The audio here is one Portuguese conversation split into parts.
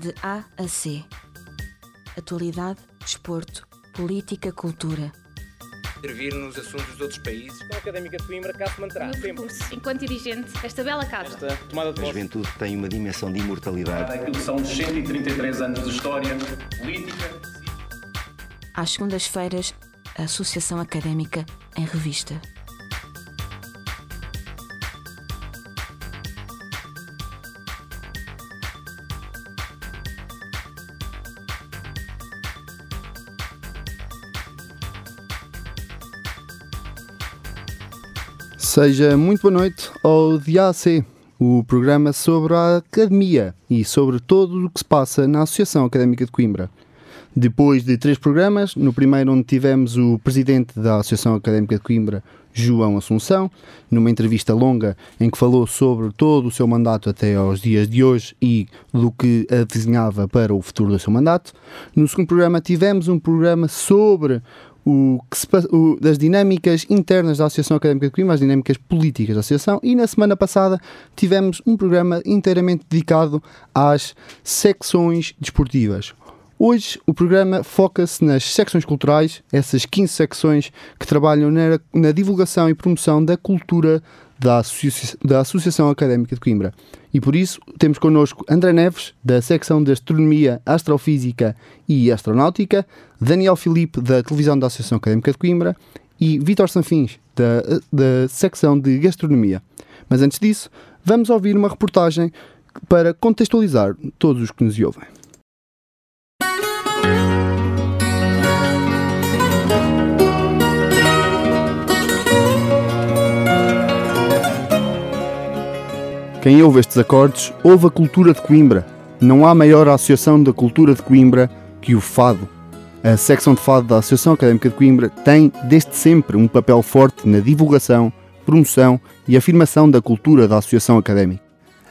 De A a C. Atualidade, desporto, política, cultura. Intervir nos assuntos de outros países. A Académica de Coimbra cá se manterá meu percurso enquanto dirigente desta bela casa. Esta tomada de A juventude tem uma dimensão de imortalidade. Aquilo que são 133 anos de história política. Às segundas-feiras, a Associação Académica em Revista. Seja muito boa noite ao DAC, o programa sobre a academia e sobre tudo o que se passa na Associação Académica de Coimbra. Depois de três programas, no primeiro onde tivemos o presidente da Associação Académica de Coimbra, João Assunção, numa entrevista longa em que falou sobre todo o seu mandato até aos dias de hoje e do que a desenhava para o futuro do seu mandato. No segundo programa tivemos um programa sobre o que se o- das dinâmicas internas da Associação Académica de Coimbra, as dinâmicas políticas da Associação, e na semana passada tivemos um programa inteiramente dedicado às secções desportivas. Hoje o programa foca-se nas secções culturais, essas 15 secções que trabalham na, na divulgação e promoção da cultura da, Associa- da Associação Académica de Coimbra. E por isso temos connosco André Neves, da secção de Astronomia, Astrofísica e Astronáutica, Daniel Filipe, da televisão da Associação Académica de Coimbra e Vítor Sanfins, da, da secção de Gastronomia. Mas antes disso, vamos ouvir uma reportagem para contextualizar todos os que nos ouvem. Quem ouve estes acordes, ouve a cultura de Coimbra. Não há maior associação da cultura de Coimbra que o fado. A secção de fado da Associação Académica de Coimbra tem, desde sempre, um papel forte na divulgação, promoção e afirmação da cultura da Associação Académica.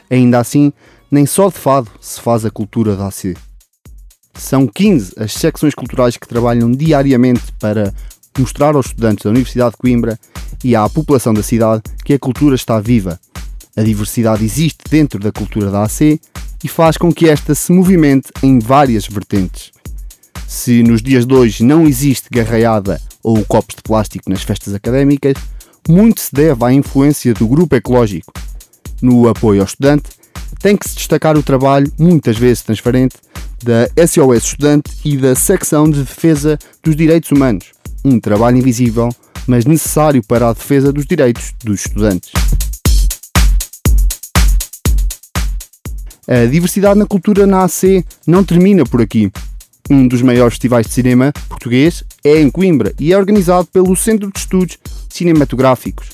Ainda assim, nem só de fado se faz a cultura da AC. São 15 as secções culturais que trabalham diariamente para mostrar aos estudantes da Universidade de Coimbra e à população da cidade que a cultura está viva. A diversidade existe dentro da cultura da AC e faz com que esta se movimente em várias vertentes. Se nos dias de hoje não existe garraiada ou copos de plástico nas festas académicas, muito se deve à influência do grupo ecológico. No apoio ao estudante, tem que se destacar o trabalho, muitas vezes transparente, da SOS Estudante e da Secção de Defesa dos Direitos Humanos. Um trabalho invisível, mas necessário para a defesa dos direitos dos estudantes. A diversidade na cultura na AC não termina por aqui. Um dos maiores festivais de cinema português é em Coimbra e é organizado pelo Centro de Estudos Cinematográficos.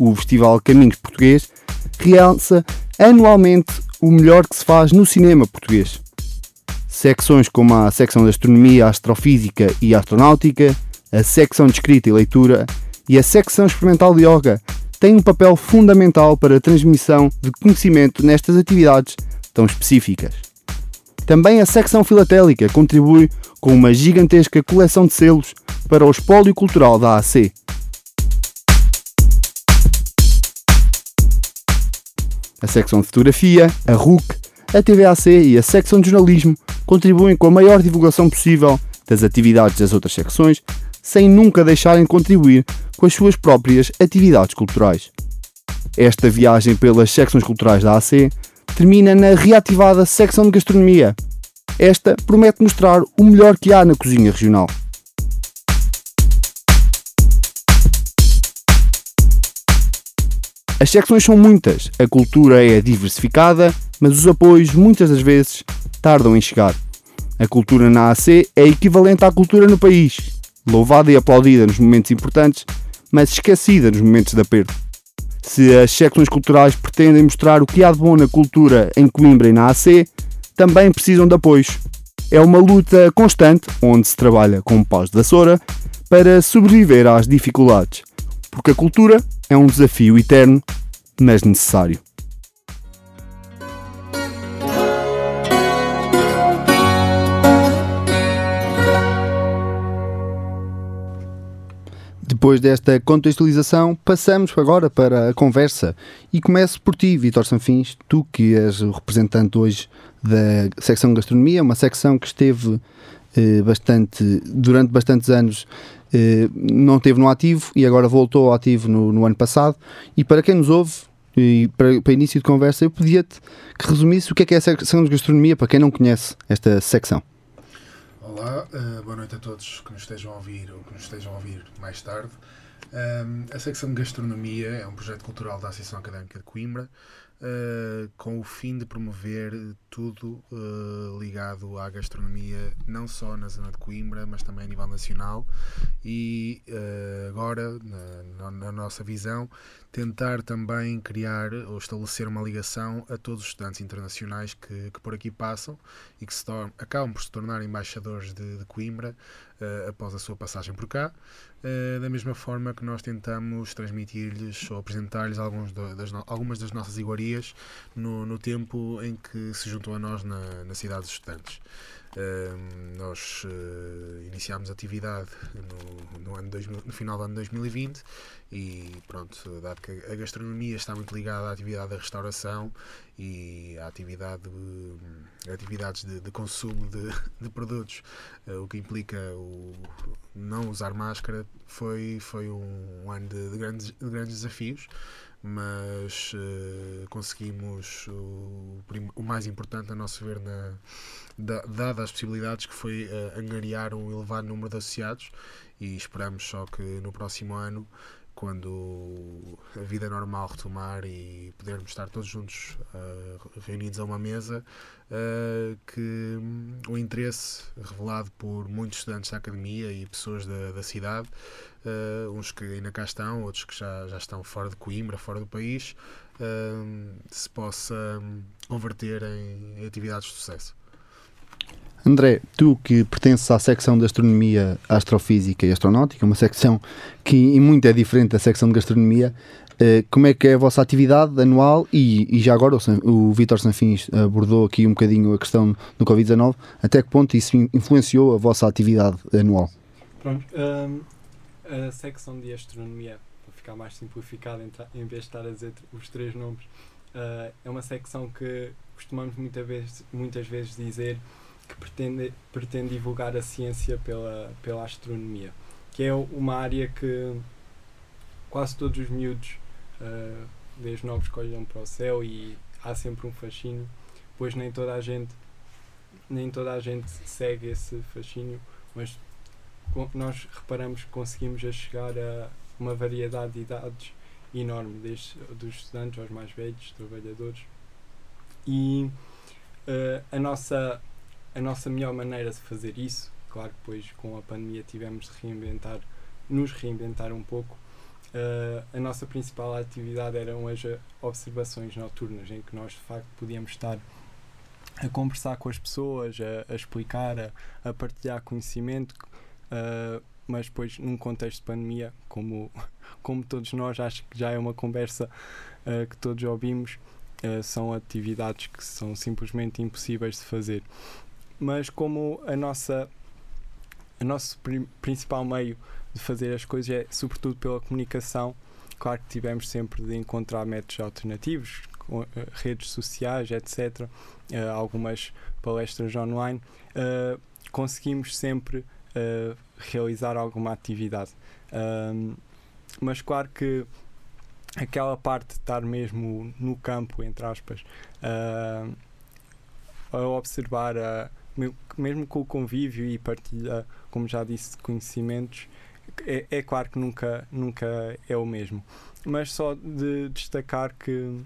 O Festival Caminhos Português realça anualmente o melhor que se faz no cinema português. Secções como a secção de Astronomia, Astrofísica e Astronáutica, a secção de Escrita e Leitura e a secção experimental de Yoga têm um papel fundamental para a transmissão de conhecimento nestas atividades tão específicas. Também a secção filatélica contribui com uma gigantesca coleção de selos para o espólio cultural da AC. A secção de fotografia, a RUC, a TVAC e a secção de jornalismo contribuem com a maior divulgação possível das atividades das outras secções, sem nunca deixarem de contribuir com as suas próprias atividades culturais. Esta viagem pelas secções culturais da AC termina na reativada secção de gastronomia. Esta promete mostrar o melhor que há na cozinha regional. As secções são muitas, a cultura é diversificada, mas os apoios muitas das vezes tardam em chegar. A cultura na AC é equivalente à cultura no país, louvada e aplaudida nos momentos importantes, mas esquecida nos momentos de aperto. Se as secções culturais pretendem mostrar o que há de bom na cultura em Coimbra e na AC, também precisam de apoios. É uma luta constante, onde se trabalha com paus de vassoura, para sobreviver às dificuldades, porque a cultura é um desafio eterno, mas necessário. Depois desta contextualização, passamos agora para a conversa. E começo por ti, Vitor Sanfins, tu que és o representante hoje da secção Gastronomia, uma secção que esteve eh, bastante, durante bastantes anos eh, não esteve no ativo e agora voltou ao ativo no, no ano passado. E para quem nos ouve, e para, para início de conversa, eu pedia-te que resumisse o que é que é a secção de gastronomia para quem não conhece esta secção. Olá, uh, boa noite a todos que nos estejam a ouvir ou que nos estejam a ouvir mais tarde. Um, a secção de gastronomia é um projeto cultural da Associação Académica de Coimbra uh, com o fim de promover tudo uh, ligado à gastronomia, não só na zona de Coimbra, mas também a nível nacional. E uh, agora, na, na, nossa visão, tentar também criar ou estabelecer uma ligação a todos os estudantes internacionais que, que por aqui passam e que se acabam por se tornar embaixadores de, de Coimbra após a sua passagem por cá. Uh, da mesma forma que nós tentamos transmitir-lhes ou apresentar-lhes algumas das nossas iguarias no, no, tempo em que se juntam a nós na, na cidade dos estudantes. Uh, nós uh, iniciámos atividade no, no, ano 2000, no final do ano 2020 e pronto, dado que a gastronomia está muito ligada à atividade da restauração e à atividade de, atividades de, de consumo de, de produtos, uh, o que implica o não usar máscara, foi, foi um, um ano de, grandes, de grandes desafios mas uh, conseguimos o, o, mais importante, a nosso ver, na, da, dadas as possibilidades, que foi uh, angariar um elevado número de associados e esperamos só que no próximo ano quando a vida normal retomar e podermos estar todos juntos uh, reunidos a uma mesa, uh, que um, o interesse revelado por muitos estudantes da academia e pessoas da, da cidade, uh, uns que ainda cá estão, outros que já, já estão fora de Coimbra, fora do país, se possa um, converter em, em atividades de sucesso. André, tu que pertences à secção de Astronomia, Astrofísica e Astronáutica, uma secção que em muito é diferente da secção de Gastronomia, eh, como é que é a vossa atividade anual e, e já agora o, o Vítor Sanfins abordou aqui um bocadinho a questão do Covid-19, até que ponto isso influenciou a vossa atividade anual? Pronto, um, a secção de Astronomia, para ficar mais simplificado, em vez de estar a dizer os três nomes, uh, é uma secção que costumamos muita vez, muitas vezes dizer que pretende, pretende divulgar a ciência pela, pela astronomia, que é uma área que quase todos os miúdos, uh, desde novos, olham para o céu e há sempre um fascínio, pois nem toda a gente nem toda a gente segue esse fascínio, mas nós reparamos que conseguimos chegar a uma variedade de idades enorme, desde dos estudantes aos mais velhos, trabalhadores. E uh, a nossa a nossa melhor maneira de fazer isso, claro que depois com a pandemia tivemos de reinventar, nos reinventar um pouco. Uh, a nossa principal atividade eram as observações noturnas, em que nós de facto podíamos estar a conversar com as pessoas, a, a explicar, a, a, partilhar conhecimento, uh, mas depois num contexto de pandemia, como, como todos nós, acho que já é uma conversa uh, que todos ouvimos, são atividades que são simplesmente impossíveis de fazer mas como a nossa o nosso principal meio de fazer as coisas é sobretudo pela comunicação claro que tivemos sempre de encontrar métodos alternativos uh, redes sociais etc uh, algumas palestras online uh, conseguimos sempre realizar alguma atividade. Mas claro que aquela parte de estar mesmo no campo entre aspas a observar a mesmo com o convívio e partilha, como já disse, conhecimentos, é, é, claro que nunca, nunca é o mesmo. Mas só de destacar que,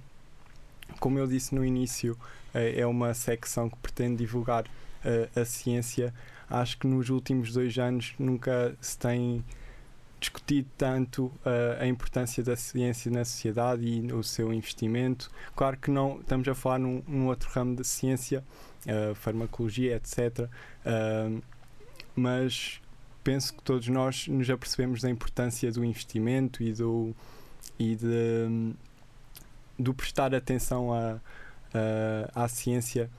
como eu disse no início, é, é uma secção que pretende divulgar a, a ciência. Acho que nos últimos dois anos nunca se tem discutido tanto uh, a importância da ciência na sociedade e o seu investimento. Claro que não estamos a falar num, num outro ramo de ciência, uh, farmacologia, etc. Uh, mas penso que todos nós nos apercebemos da importância do investimento e do e de do prestar atenção à, à, à ciência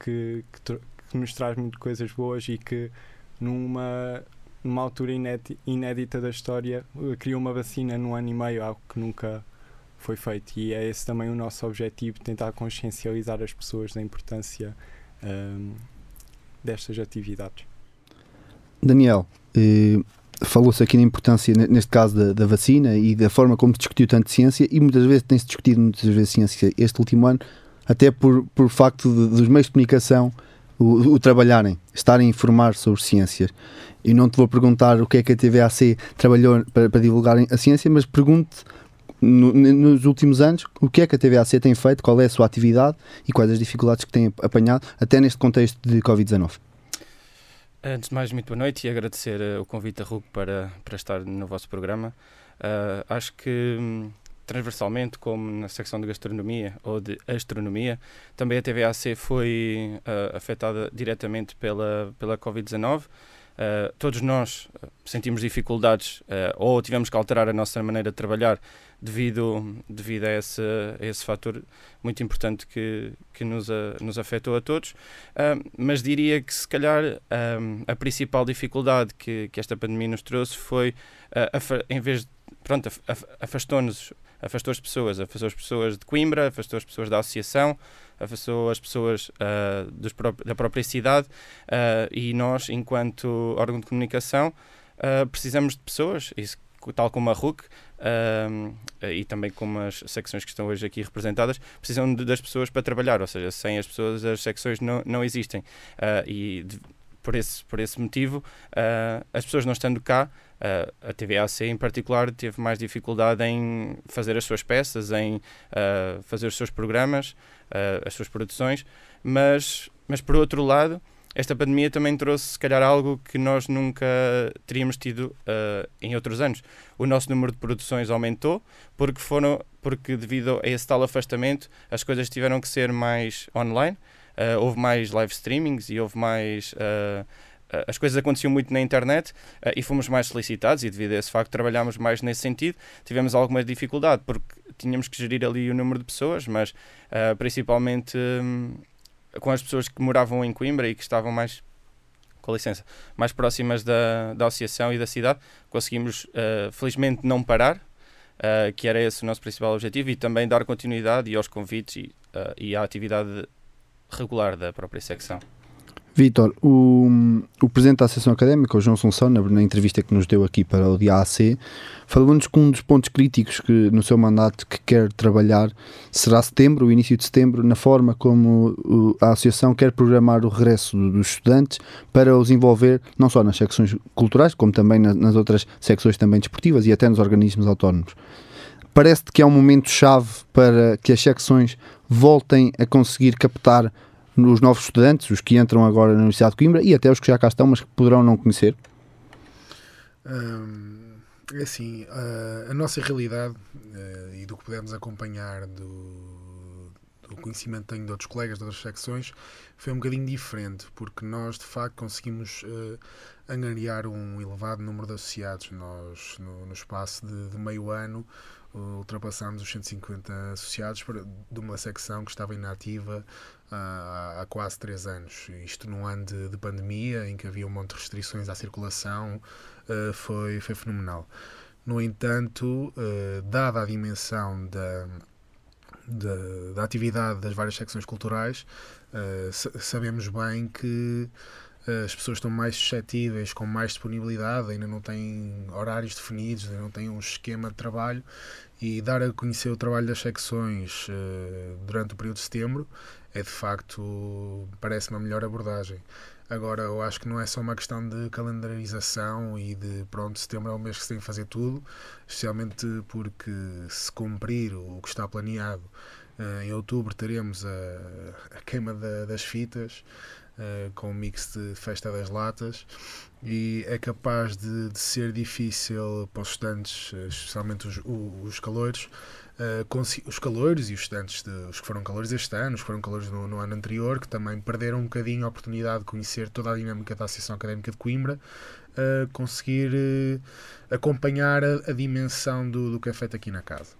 que, que, que, nos traz muito coisas boas e que numa numa altura inédita, da história, uh, criou uma vacina num ano e meio, algo que nunca foi feito. E é esse também o nosso objetivo, tentar consciencializar as pessoas da importância um, destas atividades. Daniel, eh, falou-se aqui da importância, ne- neste caso, da, da vacina e da forma como se discutiu tanto ciência e muitas vezes tem-se discutido muitas vezes ciência este último ano, até por, por facto de- dos meios de comunicação o, o trabalharem, estarem a informar sobre ciências. E não te vou perguntar o que é que a TVAC trabalhou para, para divulgar a ciência, mas pergunto no- nos últimos anos o que é que a TVAC tem feito, qual é a sua atividade e quais as dificuldades que tem apanhado, até neste contexto de Covid-19. Antes de mais, muito boa noite e agradecer eh, o convite da RUC para, para estar no vosso programa. Ah, acho que, hum, transversalmente, como na secção de gastronomia ou de astronomia, também a TVAC foi ah, afetada diretamente pela, pela Covid-19. Ah, todos nós ah, sentimos dificuldades ah, ou tivemos que alterar a nossa maneira de trabalhar devido, devido a, esse, esse fator muito importante que, que nos, a- nos afetou a todos. Ah, mas diria que se calhar ah, a principal dificuldade que, que esta pandemia nos trouxe foi, em vez de, pronto, af- af- afastou-nos, afastou as pessoas, afastou as pessoas de Coimbra, afastou as pessoas da associação, afastou as pessoas ah, dos da própria cidade. Ah, e nós, enquanto órgão de comunicação, ah, precisamos de pessoas, isso, tal como a RUC, e também como as secções que estão hoje aqui representadas, precisam de- das pessoas para trabalhar, ou seja, sem as pessoas as secções não, não existem. E de- por, esse, por esse motivo, ah, as pessoas não estando cá, ah, a TVAC em particular teve mais dificuldade em fazer as suas peças, em ah, fazer os seus programas, as suas produções, mas, mas por outro lado, esta pandemia também trouxe, se calhar, algo que nós nunca teríamos tido em outros anos. O nosso número de produções aumentou, porque foram porque devido a esse tal afastamento as coisas tiveram que ser mais online Uh, houve mais live streamings e houve mais uh, as coisas aconteciam muito na internet e fomos mais solicitados e devido a esse facto trabalhámos mais nesse sentido tivemos alguma dificuldade porque tínhamos que gerir ali o número de pessoas mas uh, principalmente hum, com as pessoas que moravam em Coimbra e que estavam mais com licença, mais próximas da, da associação e da cidade, conseguimos uh, felizmente não parar, que era esse o nosso principal objetivo, e também dar continuidade e aos convites e, e à atividade regular da própria secção. Vítor, o, o Presidente da Associação Académica, o João Assunção, na, na entrevista que nos deu aqui para o DAAC, falou-nos que um dos pontos críticos que no seu mandato que quer trabalhar será setembro, o início de setembro, na forma como o, a Associação quer programar o regresso do- dos estudantes para os envolver não só nas secções culturais, como também na- nas outras secções também desportivas e até nos organismos autónomos. Parece-te que é um momento-chave para que as secções voltem a conseguir captar os novos estudantes, os que entram agora na Universidade de Coimbra e até os que já cá estão, mas que poderão não conhecer? Hum, é assim, a, a nossa realidade eh, e do que pudemos acompanhar do, do conhecimento que tenho de outros colegas de outras secções foi um bocadinho diferente, porque nós de facto conseguimos eh, angariar um elevado número de associados. Nós, no, no espaço de, de meio ano, ultrapassamos os 150 associados de uma secção que estava inativa há, há quase 3 anos. Isto num ano de, de pandemia, em que havia um monte de restrições à circulação, uh, foi, foi fenomenal. No entanto, uh, dada a dimensão da, da, da, atividade das várias secções culturais, sabemos bem que as pessoas estão mais suscetíveis, com mais disponibilidade, ainda não têm horários definidos, ainda não têm um esquema de trabalho e dar a conhecer o trabalho das secções durante o período de setembro é de facto, parece-me a melhor abordagem. Agora, eu acho que não é só uma questão de calendarização e de pronto, setembro é o mês que se tem que fazer tudo, especialmente porque se cumprir o que está planeado, em outubro teremos a, a queima da, das fitas. Uh, com um mix de festa das latas e é capaz de, de ser difícil para os estudantes, especialmente os, os calores, uh, os calores e os estudantes, de, os que foram calores este ano, os que foram calores no, no, ano anterior, que também perderam um bocadinho a oportunidade de conhecer toda a dinâmica da Associação Académica de Coimbra, uh, conseguir acompanhar a, a dimensão do, do, que é feito aqui na casa.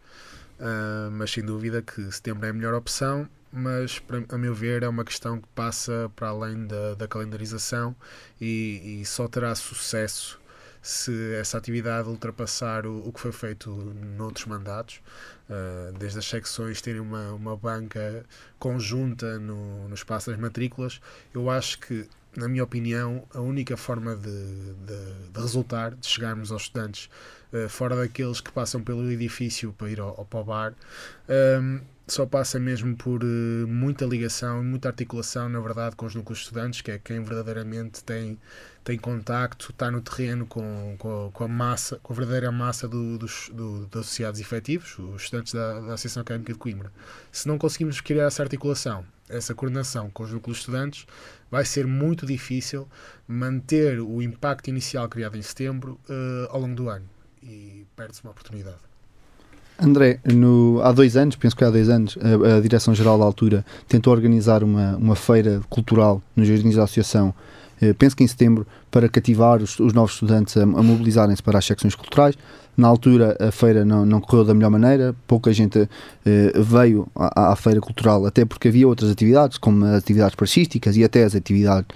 mas sem dúvida que setembro é a melhor opção mas a meu ver é uma questão que passa para além da, da calendarização e, e, só terá sucesso se essa atividade ultrapassar o, o que foi feito noutros mandatos, uh, desde as secções terem uma, uma banca conjunta no, no espaço das matrículas, eu acho que na minha opinião, a única forma de, de, de resultar, de chegarmos aos estudantes uh, fora daqueles que passam pelo edifício para ir ao, ao para o bar, um, só passa mesmo por uh, muita ligação e muita articulação, na verdade, com os núcleos estudantes, que é quem verdadeiramente tem, tem contacto, está no terreno com, com, com a massa, com a verdadeira massa do, dos, do, dos associados efetivos, os estudantes da, da Associação Académica de Coimbra. Se não conseguimos criar essa articulação, essa coordenação com os núcleos estudantes, vai ser muito difícil manter o impacto inicial criado em setembro uh, ao longo do ano e perde-se uma oportunidade. André, no, há dois anos, penso que há dois anos, a, a Direção-Geral da altura tentou organizar uma, uma feira cultural nos jardins da Associação, eh, penso que em setembro, para cativar os, os novos estudantes a, a mobilizarem-se para as secções culturais. Na altura a feira não, não correu da melhor maneira, pouca gente eh, veio à, à, feira cultural, até porque havia outras atividades, como as atividades parcísticas e até as atividades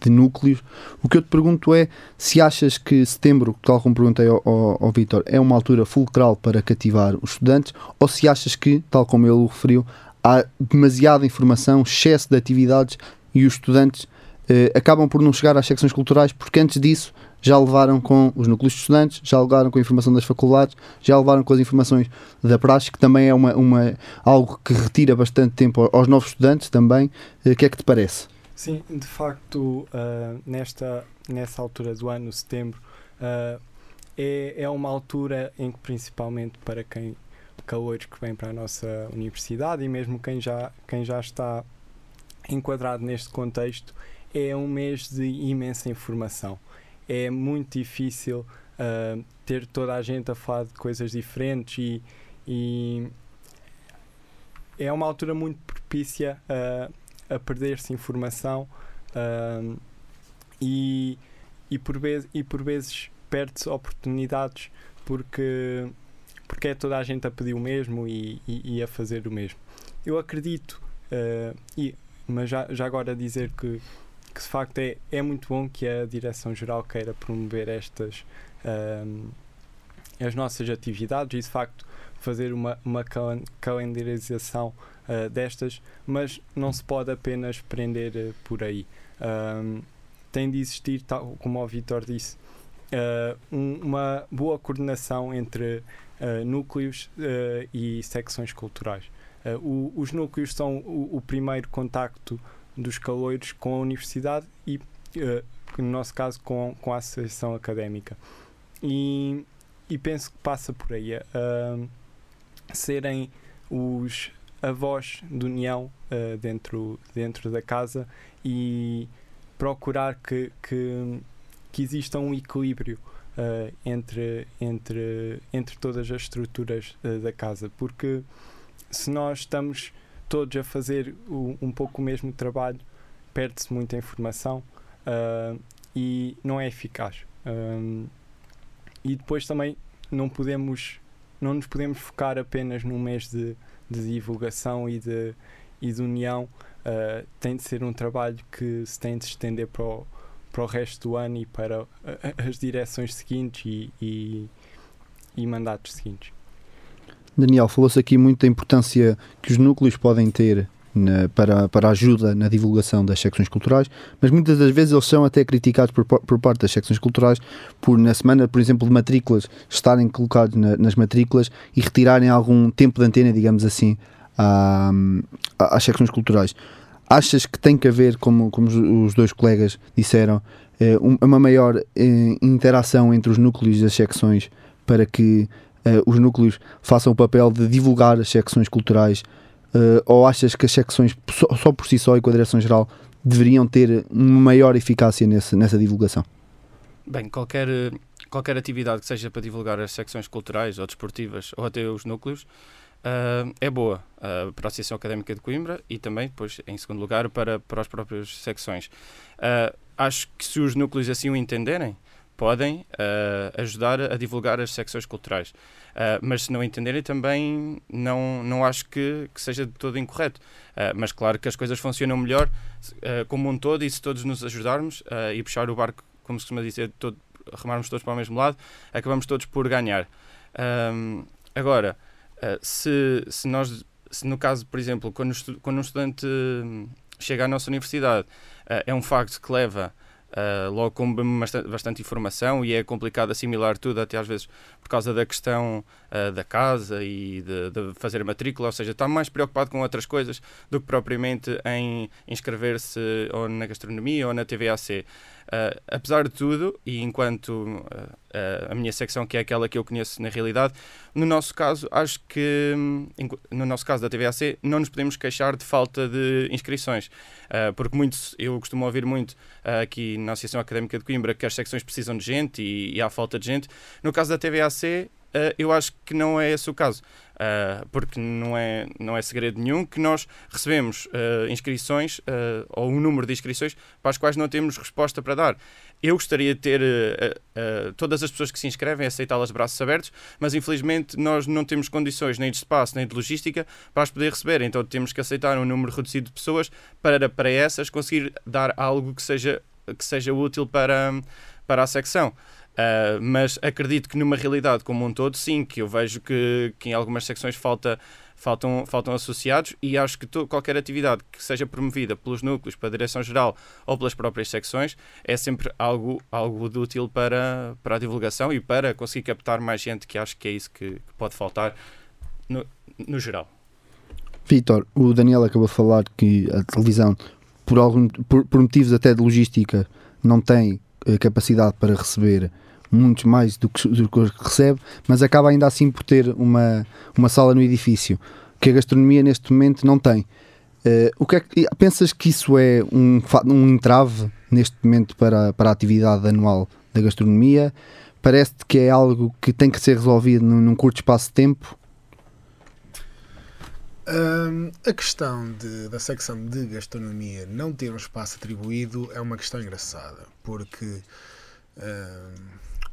de núcleos. O que eu te pergunto é se achas que setembro, tal como perguntei ao, ao, ao Vitor, é uma altura fulcral para cativar os estudantes, ou se achas que, tal como ele o referiu, há demasiada informação, excesso de atividades e os estudantes eh, acabam por não chegar às secções culturais porque antes disso já levaram com os núcleos de estudantes, já levaram com a informação das faculdades, já levaram com as informações da praxe, que também é uma, uma, algo que retira bastante tempo aos novos estudantes também. O que é que te parece? Sim, de facto, uh, nesta, nessa altura do ano, setembro, uh, é, é uma altura em que, principalmente para quem calores que vem para a nossa universidade e mesmo quem já, quem já está enquadrado neste contexto, é um mês de imensa informação. É muito difícil uh, ter toda a gente a falar de coisas diferentes e, e é uma altura muito propícia uh, a perder-se informação e, e, por vez, e por vezes perde-se oportunidades porque, porque é toda a gente a pedir o mesmo e, e, e a fazer o mesmo. Eu acredito, uh, e, mas já, já agora dizer que que de facto é, é muito bom que a Direção-Geral queira promover estas as nossas atividades e de facto fazer uma, uma calendarização uh, destas, mas não se pode apenas prender uh, por aí. Tem de existir, tal como o Vitor disse, uh, um, uma boa coordenação entre núcleos e secções culturais. O, os núcleos são o, o primeiro contacto dos caloiros com a universidade e, no nosso caso, com, com a associação académica. E, e penso que passa por aí uh, serem os avós de união uh, dentro, dentro da casa e procurar que, que, que exista um equilíbrio uh, entre, entre, entre todas as estruturas da casa, porque se nós estamos todos a fazer o, um pouco o mesmo trabalho, perde-se muita informação e não é eficaz. E depois também não podemos não nos podemos focar apenas num mês de, de divulgação e de, e de união. Uh, tem de ser um trabalho que se tem de estender para o, para o resto do ano e para as direções seguintes e, e, e mandatos seguintes. Daniel, falou-se aqui muito da importância que os núcleos podem ter na, para, para ajuda na divulgação das secções culturais, mas muitas das vezes eles são até criticados por, por parte das secções culturais por, na semana, por exemplo, de matrículas, estarem colocados na, nas matrículas e retirarem algum tempo de antena, digamos assim, à, às secções culturais. Achas que tem que haver, como, como os dois colegas disseram, eh, uma maior eh, interação entre os núcleos das secções para que uh, os núcleos façam o papel de divulgar as secções culturais uh, ou achas que as secções só, só, por si só e com a direção-geral deveriam ter maior eficácia nesse, nessa divulgação? Bem, qualquer, qualquer atividade que seja para divulgar as secções culturais ou desportivas ou até os núcleos uh, é boa uh, para a Associação Académica de Coimbra e também, depois, em segundo lugar, para, para as próprias secções. acho que se os núcleos assim o entenderem, podem uh, ajudar a divulgar as secções culturais. Uh, mas se não entenderem também, não, não acho que, que seja de todo incorreto. Uh, mas claro que as coisas funcionam melhor como um todo e se todos nos ajudarmos e puxar o barco, como se costuma dizer, todo, remarmos todos para o mesmo lado, acabamos todos por ganhar. Um, agora, se, se nós, se no caso, por exemplo, quando, quando um estudante hum, chega à nossa universidade, é um facto que leva Uh, logo com bastante, bastante, informação e é complicado assimilar tudo, até às vezes por causa da questão uh, da casa e de, de, fazer a matrícula, ou seja, está mais preocupado com outras coisas do que propriamente em inscrever-se ou na gastronomia ou na TVAC. Uh, apesar de tudo, e enquanto uh, a minha secção, que é aquela que eu conheço na realidade, no nosso caso, acho que, hum, no nosso caso da TVAC, não nos podemos queixar de falta de inscrições, porque muitos, eu costumo ouvir muito aqui na Associação Académica de Coimbra que as secções precisam de gente e, e há falta de gente. No caso da TVAC, Uh, eu acho que não é esse o caso, uh, porque não é, não é segredo nenhum que nós recebemos uh, inscrições ou um número de inscrições para as quais não temos resposta para dar. Eu gostaria de ter todas as pessoas que se inscrevem, aceitá-las braços abertos, mas infelizmente nós não temos condições nem de espaço nem de logística para as poder receber, então temos que aceitar um número reduzido de pessoas para, para essas conseguir dar algo que seja, que seja útil para, para a secção. Uh, mas acredito que numa realidade como um todo, sim, que eu vejo que, que em algumas secções falta, faltam, faltam associados e acho que to, qualquer atividade que seja promovida pelos núcleos, pela direção-geral ou pelas próprias secções é sempre algo, algo de útil para, para a divulgação e para conseguir captar mais gente, que acho que é isso que, que pode faltar no, no geral. Vitor, o Daniel acabou de falar que a televisão, por, algum, por, por motivos até de logística, não tem eh, capacidade para receber muito mais do que, do que recebe, mas acaba ainda assim por ter uma, uma sala no edifício que a gastronomia neste momento não tem. Uh, o que é que, pensas que isso é um, um entrave neste momento para, para a atividade anual da gastronomia? Parece-te que é algo que tem que ser resolvido num, num curto espaço de tempo? A questão de, da secção de gastronomia não ter um espaço atribuído é uma questão engraçada, porque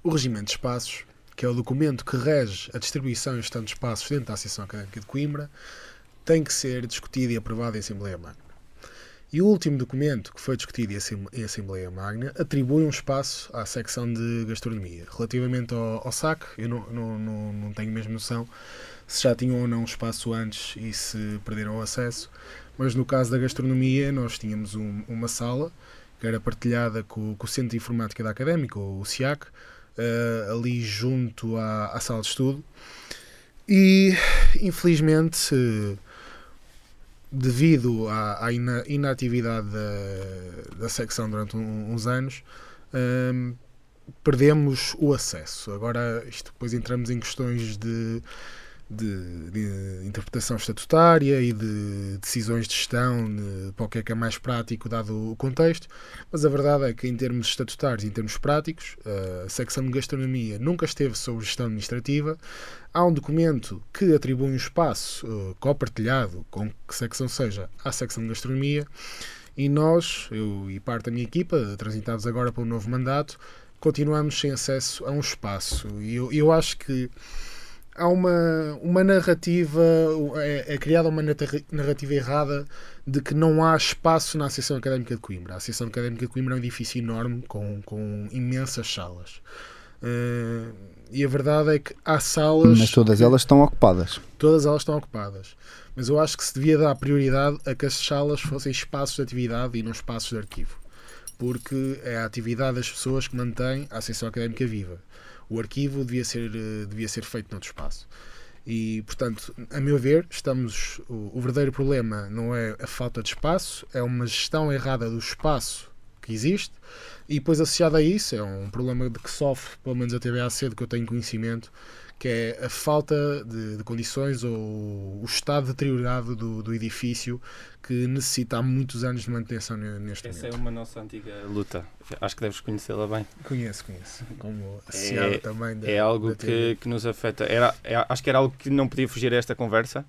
o Regimento de Espaços, que é o documento que rege a distribuição e gestão de espaços dentro da Associação Académica de Coimbra, tem que ser discutido e aprovado em Assembleia Magna. E o último documento que foi discutido em Assembleia Magna atribui um espaço à secção de gastronomia. Relativamente ao, ao SAC, eu não, não, não, não tenho mesmo noção se já tinham ou não espaço antes e se perderam o acesso, mas no caso da gastronomia, nós tínhamos um, uma sala que era partilhada com, com, o Centro de Informática da Académica, o CIAC, uh, ali junto à, à, sala de estudo. E infelizmente, devido à, à inatividade da, da secção durante um, uns anos, uh, perdemos o acesso. Agora, isto depois entramos em questões de de, de, interpretação estatutária e de decisões de gestão de, para o que é que é mais prático dado o contexto, mas a verdade é que em termos estatutários e em termos práticos, a secção de gastronomia nunca esteve sob gestão administrativa. Há um documento que atribui um espaço uh, copartilhado, com que secção seja, à secção de gastronomia, e nós, eu e parte da minha equipa, transitados agora para um novo mandato, continuamos sem acesso a um espaço. E eu, eu acho que há uma, uma narrativa, é, é, criada uma narrativa errada de que não há espaço na Associação Académica de Coimbra. A Associação Académica de Coimbra é um edifício enorme com, com imensas salas. Uh, e a verdade é que há salas. Mas todas elas estão ocupadas. Todas elas estão ocupadas. Mas eu acho que se devia dar prioridade a que as salas fossem espaços de atividade e não espaços de arquivo. Porque é a atividade das pessoas que mantém a Associação Académica viva o arquivo devia ser, eh, devia ser feito noutro espaço. E, portanto, a meu ver, estamos. O, o, verdadeiro problema não é a falta de espaço, é uma gestão errada do espaço que existe, e depois associado a isso, é um problema de que sofre, pelo menos a TBAC, do que eu tenho conhecimento, que é a falta de, de condições ou o estado deteriorado do, do, edifício que necessita há muitos anos de manutenção neste Essa momento. Essa é uma nossa antiga luta. Acho que deves conhecê-la bem. Conheço, conheço. Como associado é, também da, É algo que, que nos afeta. Era, é, acho que era algo que não podia fugir a esta conversa.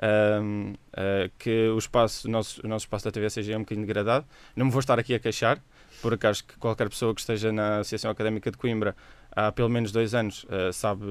Um, uh, ah, que o espaço, o nosso, o nosso espaço da TVCG é um bocadinho degradado. Não me vou estar aqui a queixar, porque acho que qualquer pessoa que esteja na Associação Académica de Coimbra há pelo menos dois anos uh, sabe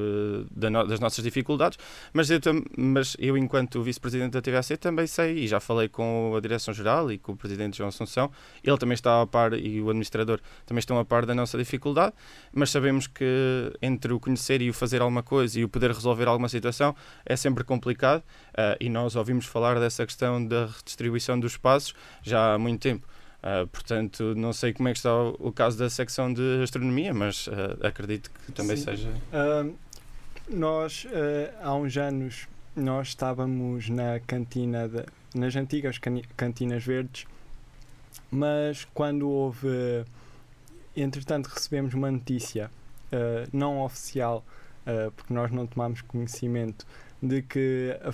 da no das nossas dificuldades, mas eu, mas eu enquanto vice-presidente da TVAC também sei e já falei com a Direção-Geral e com o presidente João Assunção, ele também está a par e o administrador também estão a par da nossa dificuldade, mas sabemos que entre o conhecer e o fazer alguma coisa e o poder resolver alguma situação é sempre complicado uh, e nós ouvimos falar dessa questão da redistribuição dos espaços já há muito tempo. Uh, portanto, não sei como é que está o, o caso da secção de astronomia, mas uh, acredito que também Sim. seja. Uh, nós, há uns anos, nós estávamos na cantina, de, nas antigas cantinas verdes, mas quando houve. Entretanto, recebemos uma notícia não oficial, porque nós não tomámos conhecimento, de que a,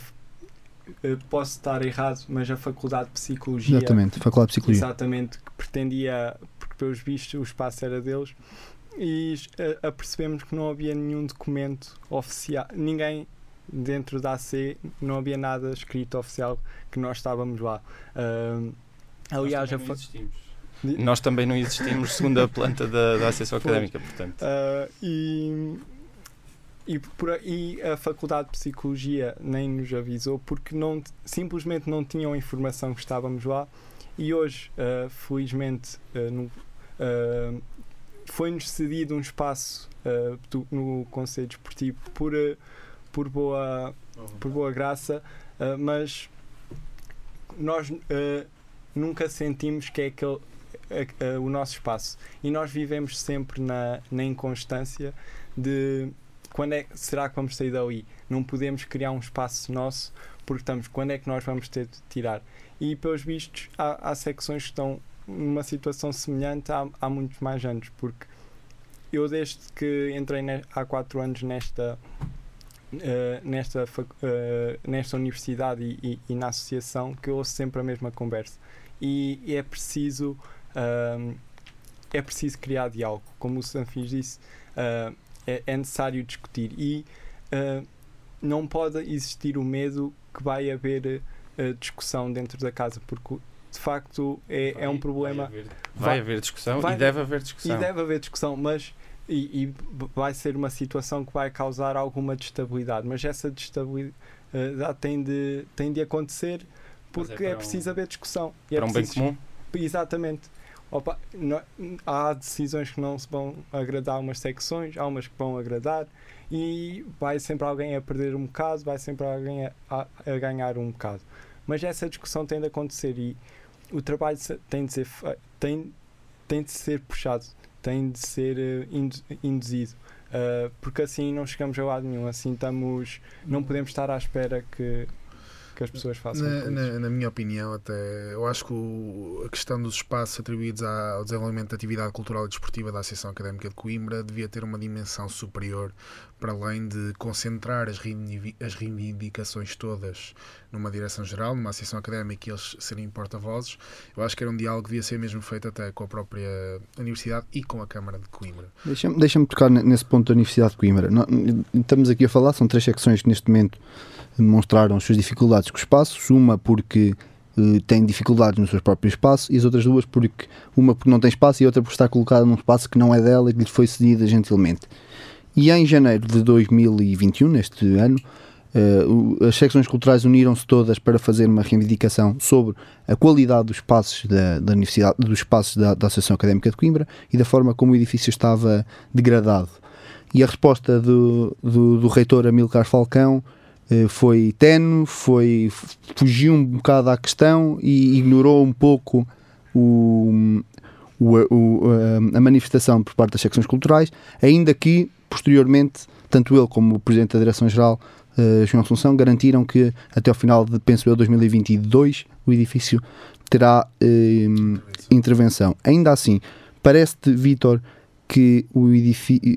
posso estar errado, mas a Faculdade de Psicologia. Exatamente, Faculdade de Psicologia. Exatamente, que pretendia, porque pelos vistos o espaço era deles, e uh, apercebemos que não havia nenhum documento oficial, ninguém dentro da AC, não havia nada escrito oficial que nós estávamos lá. Uh, aliás, nós também, a nós também não existimos, segundo a planta da, da Associação Académica, portanto. Uh, e e, por, e a Faculdade de Psicologia nem nos avisou porque não, simplesmente não tinham a informação que estávamos lá. E hoje, uh, felizmente, uh, no, uh, foi-nos cedido um espaço do, no Conselho Desportivo por, por, boa, por boa graça, mas nós nunca sentimos que é aquele, o nosso espaço. E nós vivemos sempre na, na inconstância de quando é será que vamos sair dali? Não podemos criar um espaço nosso porque estamos, quando é que nós vamos ter de tirar? E pelos vistos há, há secções que estão numa situação semelhante há, há muitos mais anos, porque eu desde que entrei ne, há quatro anos nesta uh, nesta, uh, nesta universidade e, e, e, na associação que eu ouço sempre a mesma conversa e, e é preciso uh, é preciso criar diálogo como o Sanfis disse é, é necessário discutir e uh, não pode existir o medo que vai haver uh, discussão dentro da casa, porque de facto é, vai, é um problema. Vai haver, vai vai, haver discussão e deve haver discussão. E deve haver discussão, mas e, e, vai ser uma situação que vai causar alguma destabilidade, mas essa destabilidade tem de, tem de acontecer é porque é, é preciso um, haver discussão. E é para um bem comum? Exatamente. Opa, não, há decisões que não se vão agradar umas secções, há umas que vão agradar e vai sempre alguém a perder um bocado, vai sempre alguém a, a, a ganhar um bocado. Mas essa discussão tem de acontecer e o trabalho tem de ser, tem, tem de ser puxado, tem de ser uh, induzido. Uh, porque assim não chegamos a lado nenhum, assim estamos, não podemos estar à espera que, que as pessoas façam. Na, na, na, minha opinião, até eu acho que o, a questão dos espaços atribuídos ao desenvolvimento da atividade cultural e desportiva da Associação Académica de Coimbra devia ter uma dimensão superior, para além de concentrar as, reivindicações todas numa direção-geral, numa associação académica e eles serem porta-vozes. Eu acho que era um diálogo que devia ser mesmo feito até com a própria Universidade e com a Câmara de Coimbra. Deixa-me deixa tocar nesse ponto da Universidade de Coimbra. Estamos aqui a falar, são três secções que neste momento demonstraram as suas dificuldades com os espaços, uma porque uh, tem dificuldades no seu próprio espaço e as outras duas porque uma porque não tem espaço e outra por estar colocada num espaço que não é dela e que lhe foi cedida gentilmente. E em janeiro de 2021, neste ano, uh, as secções culturais uniram-se todas para fazer uma reivindicação sobre a qualidade dos espaços da, da Universidade, dos espaços da, da Associação Académica de Coimbra e da forma como o edifício estava degradado. E a resposta do, do, do reitor Amilcar Falcão eh, foi tenue, foi, fugiu um bocado à questão e ignorou um pouco o, o, o, a manifestação por parte das secções culturais, ainda que posteriormente, tanto ele como o Presidente da Direção-Geral, uh, João Assunção, garantiram que até ao final de, penso eu, 2022, o edifício terá uh, intervenção. Ainda assim, parece-te, Vítor, que, o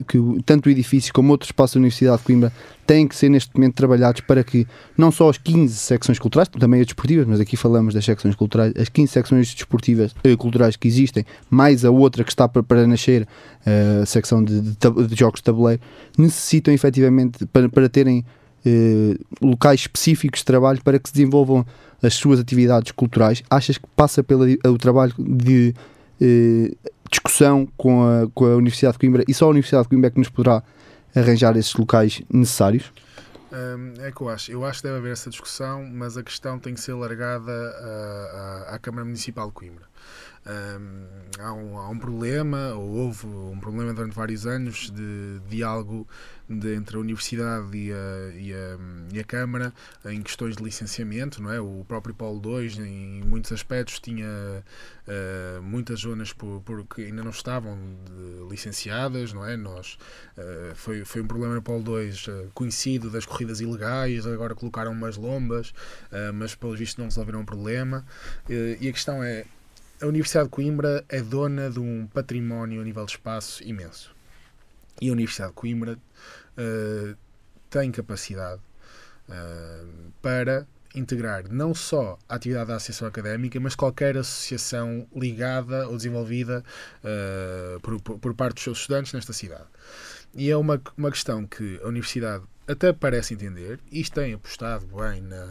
que tanto o edifício como outros espaços da Universidade de Coimbra têm que ser neste momento trabalhados para que não só as 15 secções culturais, também as desportivas, mas aqui falamos das secções culturais, as 15 secções desportivas eh, culturais que existem, mais a outra que está para, para nascer, eh, a secção de, de, de, jogos de tabuleiro, necessitam efetivamente para, para terem eh, locais específicos de trabalho para que se desenvolvam as suas atividades culturais. Achas que passa pelo o trabalho de eh, discussão com a, com a Universidade de Coimbra e só a Universidade de Coimbra é que nos poderá arranjar esses locais necessários? Hum, é que eu acho. Eu acho que deve haver essa discussão, mas a questão tem que ser largada à, à, à Câmara Municipal de Coimbra. Hum, há, um, há um problema, ou houve um problema durante vários anos de diálogo de, entre a Universidade e a, e, a, e a Câmara em questões de licenciamento, não é? O próprio Polo 2, em muitos aspectos, tinha uh, muitas zonas por, por, que ainda não estavam licenciadas, não é? Nós, uh, foi, foi um problema no Polo 2 uh, conhecido das corridas ilegais, agora colocaram umas lombas, mas pelo visto não resolveram o problema. e a questão é, a Universidade de Coimbra é dona de um património a nível de espaço imenso. E a Universidade de Coimbra uh, tem capacidade uh, para integrar não só a atividade da associação académica, mas qualquer associação ligada ou desenvolvida uh, por, por, parte dos seus estudantes nesta cidade. E é uma, uma questão que a Universidade até parece entender, isto tem apostado bem na,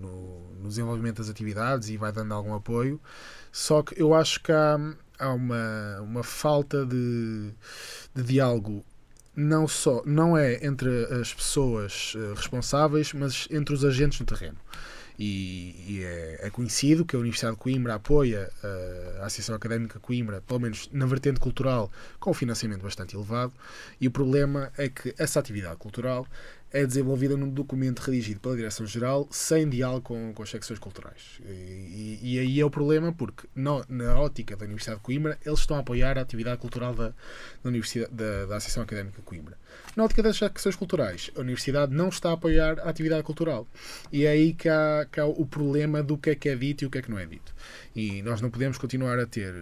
no, no desenvolvimento das atividades e vai dando algum apoio, só que eu acho que há, há uma, uma falta de, de diálogo não só não é entre as pessoas uh, responsáveis, mas entre os agentes no terreno. E, e é, é, conhecido que a Universidade de Coimbra apoia uh, a Associação Académica Coimbra, pelo menos na vertente cultural, com um financiamento bastante elevado. E o problema é que essa atividade cultural é desenvolvida num documento redigido pela Direção-Geral sem diálogo com, com as secções culturais. E, e, aí é o problema, porque no, na ótica da Universidade de Coimbra, eles estão a apoiar a atividade cultural da, da, Universidade, da, da Associação Académica de Coimbra. Na ótica das secções culturais, a Universidade não está a apoiar a atividade cultural. E é aí que há, que há o problema do que é que é dito e o que é que não é dito. E nós não podemos continuar a ter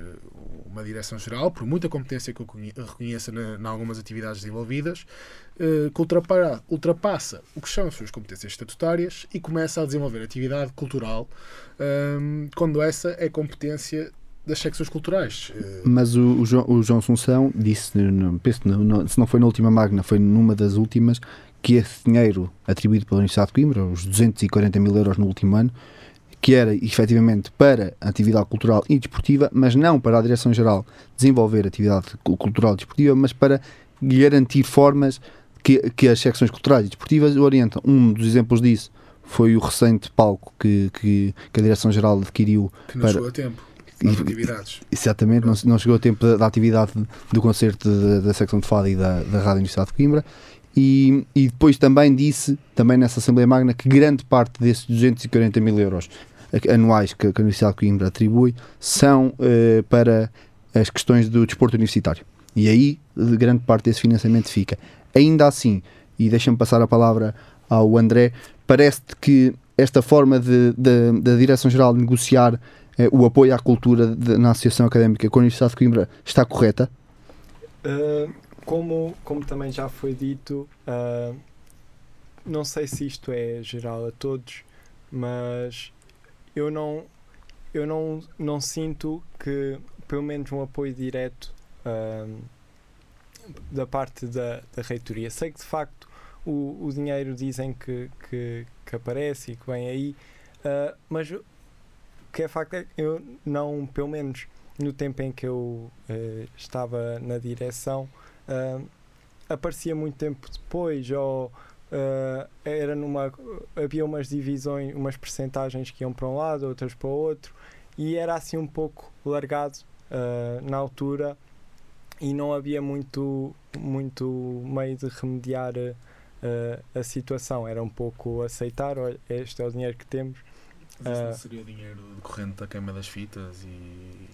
uma direção-geral, por muita competência que eu reconheça em algumas atividades desenvolvidas, eh, que ultrapassa, ultrapassa o que são as suas competências estatutárias e começa a desenvolver atividade cultural ehm, quando essa é competência das secções culturais. Eh, Mas o, o, João, o João Assunção disse, não, penso, não, se não foi na última magna, foi numa das últimas, que esse dinheiro atribuído pela Universidade de Coimbra, os 240 mil euros no último ano, que era efetivamente para atividade cultural e desportiva, mas não para a Direção-Geral desenvolver atividade cultural e desportiva, mas para garantir formas que, que as secções culturais e desportivas orientam. Um dos exemplos disso foi o recente palco que, que, que a Direção-Geral adquiriu. Que não para... chegou a tempo. Atividades. Exatamente, não, não, chegou a tempo da, da atividade do concerto da, da secção de fado e da, da Rádio Universidade de Coimbra. E, e, depois também disse, também nessa Assembleia Magna, que grande parte desses 240 mil euros anuais que, que a Universidade de Coimbra atribui são uh, para as questões do desporto universitário. E aí grande parte desse financiamento fica. Ainda assim, e deixa-me passar a palavra ao André, parece-te que esta forma da Direção-Geral negociar eh, o apoio à cultura de, na Associação Académica com a Universidade de Coimbra está correta? Uh, como, como também já foi dito, uh, não sei se isto é geral a todos, mas eu não, eu não, não sinto que pelo menos um apoio direto uh, da parte da, da reitoria. Sei que de facto o, o dinheiro dizem que, que, que aparece e que vem aí, mas que é facto é eu não, pelo menos no tempo em que eu uh, estava na direção, uh, aparecia muito tempo depois ou era numa havia umas divisões, umas percentagens que iam para um lado, outras para o outro e era assim um pouco largado na altura e não havia muito, muito meio de remediar a situação. Era um pouco aceitar, olha, este é o dinheiro que temos. Uh, não seria dinheiro decorrente da queima das fitas e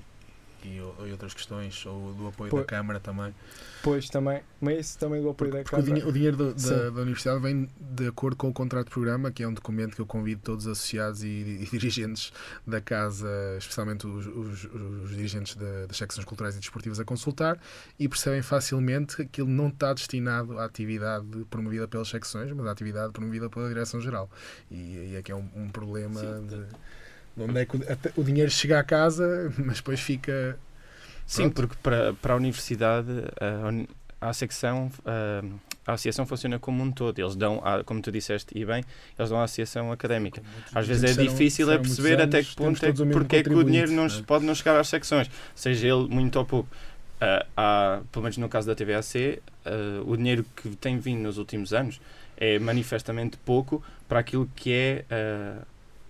e, e outras questões, ou do apoio pois, da Câmara também. Pois, também, mas esse também do apoio porque, da Câmara. O, dinheiro do, da, da, Universidade vem de acordo com o contrato de programa, que é um documento que eu convido todos os associados e, e dirigentes da Casa, especialmente os, os, os dirigentes da, das secções culturais e desportivas, a consultar e percebem facilmente que aquilo não está destinado à atividade promovida pelas secções, mas à atividade promovida pela Direção-Geral. E, e aqui é um, um problema Sim, de onde é que o, o dinheiro chega à casa, mas depois fica. Sim, porque para, para a universidade, a, a secção, a, a associação funciona como um todo. Eles dão, como tu disseste e bem, eles dão a associação académica. Às vezes é difícil é perceber até que ponto é porque é que o dinheiro não se pode não chegar às secções, seja ele muito ou pouco. Há, pelo menos no caso da TVAC, o dinheiro que tem vindo nos últimos anos é manifestamente pouco para aquilo que é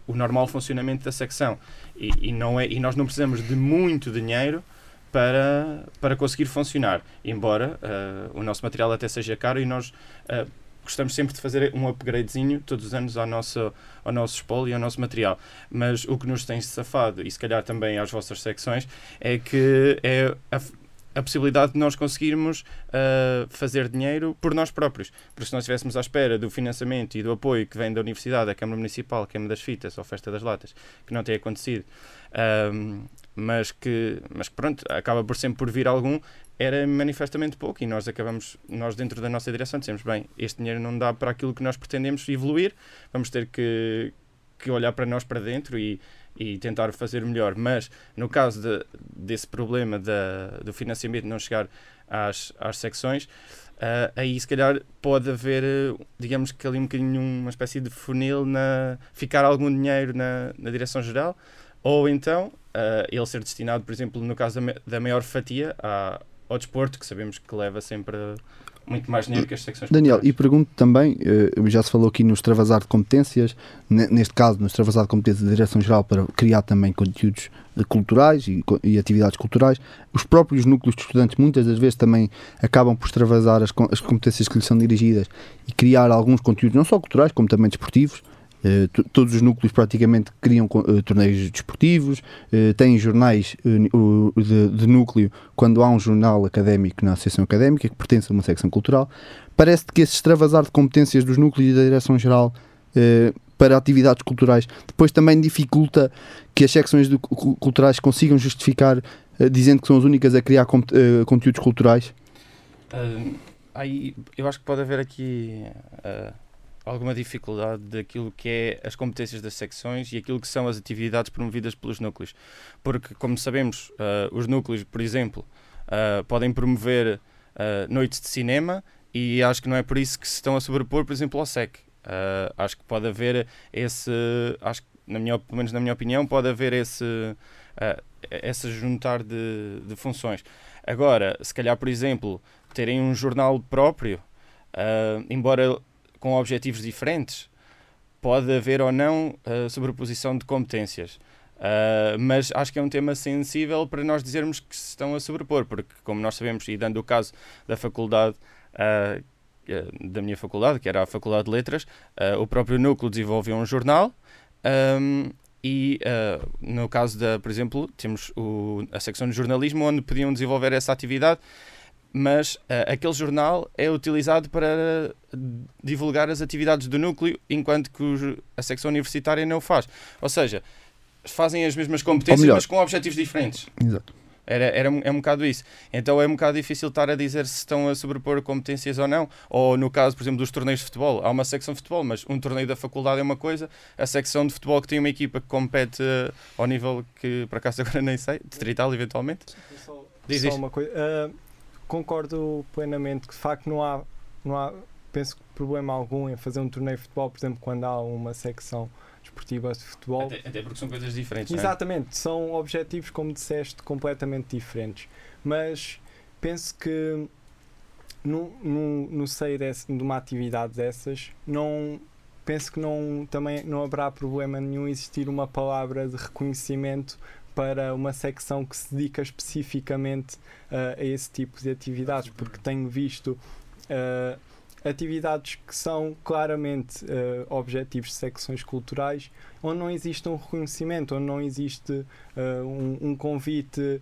o normal funcionamento da secção. E, e não é, e nós não precisamos de muito dinheiro para, para conseguir funcionar. Embora ah, o nosso material até seja caro e nós ah, gostamos sempre de fazer um upgradezinho todos os anos ao nosso, ao nosso espólio e ao nosso material. Mas o que nos tem safado, e se calhar também às vossas secções, é que é a, a possibilidade de nós conseguirmos ah, fazer dinheiro por nós próprios. Porque se nós estivéssemos à espera do financiamento e do apoio que vem da Universidade, da Câmara Municipal, Queima das Fitas ou Festa das Latas, que não tem acontecido, ahm, mas, que, mas pronto, acaba por sempre por vir algum, era manifestamente pouco e nós acabamos, nós dentro da nossa direção dissemos, bem, este dinheiro não dá para aquilo que nós pretendemos evoluir, vamos ter que, que olhar para nós para dentro e, e tentar fazer melhor. Mas no caso de, desse problema da, do financiamento não chegar às, às secções, ah, aí se calhar pode haver, eh, digamos que ali um bocadinho uma espécie de funil na ficar algum dinheiro na, na direção-geral, ou então ah, ele ser destinado, por exemplo, no caso da, da maior fatia, à, ao desporto, que sabemos que leva sempre muito mais dinheiro que as secções Daniel, e pergunto também, eh, já se falou aqui no extravasar de competências, ne- neste caso no extravasar de competências da Direção-Geral para criar também conteúdos eh, culturais e, e atividades culturais, os próprios núcleos de estudantes muitas das vezes também acabam por extravasar as, as competências que lhes são dirigidas e criar alguns conteúdos não só culturais como também desportivos. Eh, to- todos os núcleos praticamente criam eh, torneios desportivos, eh, têm jornais de, núcleo quando há um jornal académico na Associação Académica que pertence a uma secção cultural. Parece que esse extravasar de competências dos núcleos e da Direção-Geral para atividades culturais depois também dificulta que as secções culturais consigam justificar dizendo que são as únicas a criar conteúdos culturais. Ah, aí eu acho que pode haver aqui ah, alguma dificuldade daquilo que é as competências das secções e aquilo que são as atividades promovidas pelos núcleos. Porque, como sabemos, ah, os núcleos, por exemplo, ah, podem promover ah, noites de cinema e acho que não é por isso que se estão a sobrepor, por exemplo, ao SEC. Acho que pode haver esse. Acho que, na minha, pelo menos na minha opinião, pode haver esse. essa juntar de, de funções. Agora, se calhar, por exemplo, terem um jornal próprio, ah, embora com objetivos diferentes, pode haver ou não ah, sobreposição de competências. Ah, mas acho que é um tema sensível para nós dizermos que se estão a sobrepor, porque, como nós sabemos, e dando o caso da faculdade, eh, da minha faculdade, que era a Faculdade de Letras, o próprio núcleo desenvolveu um jornal. ahm, e ah, no caso da, por exemplo, temos o- a secção de jornalismo onde podiam desenvolver essa atividade, mas ah, aquele jornal é utilizado para divulgar as atividades do núcleo, enquanto que os- a secção universitária não o faz. Ou seja, fazem as mesmas competências, melhor. mas com objetivos diferentes. Exato. Era, era, um- é um bocado isso. Então é um bocado difícil estar a dizer se estão a sobrepor competências ou não. Ou no caso, por exemplo, dos torneios de futebol. Há uma secção de futebol, mas um torneio da faculdade é uma coisa. A secção de futebol que tem uma equipa que compete eh, ao nível que, por acaso, agora nem sei, distrital eventualmente. Só, Diz só uma coisa. ah, concordo plenamente que de facto não há, não há, penso que problema algum em fazer um torneio de futebol, por exemplo, quando há uma secção desportiva de futebol. Até, até porque são coisas diferentes. não é? Exatamente, são objetivos, como disseste, completamente diferentes. Mas penso que no, no, no seio desse, de uma atividade dessas, não penso que não, também não haverá problema nenhum existir uma palavra de reconhecimento para uma secção que se dedica especificamente ah, a esse tipo de atividades, porque tenho visto ah, atividades que são claramente ah, objetivos de secções culturais onde não existe um reconhecimento, onde não existe um, um convite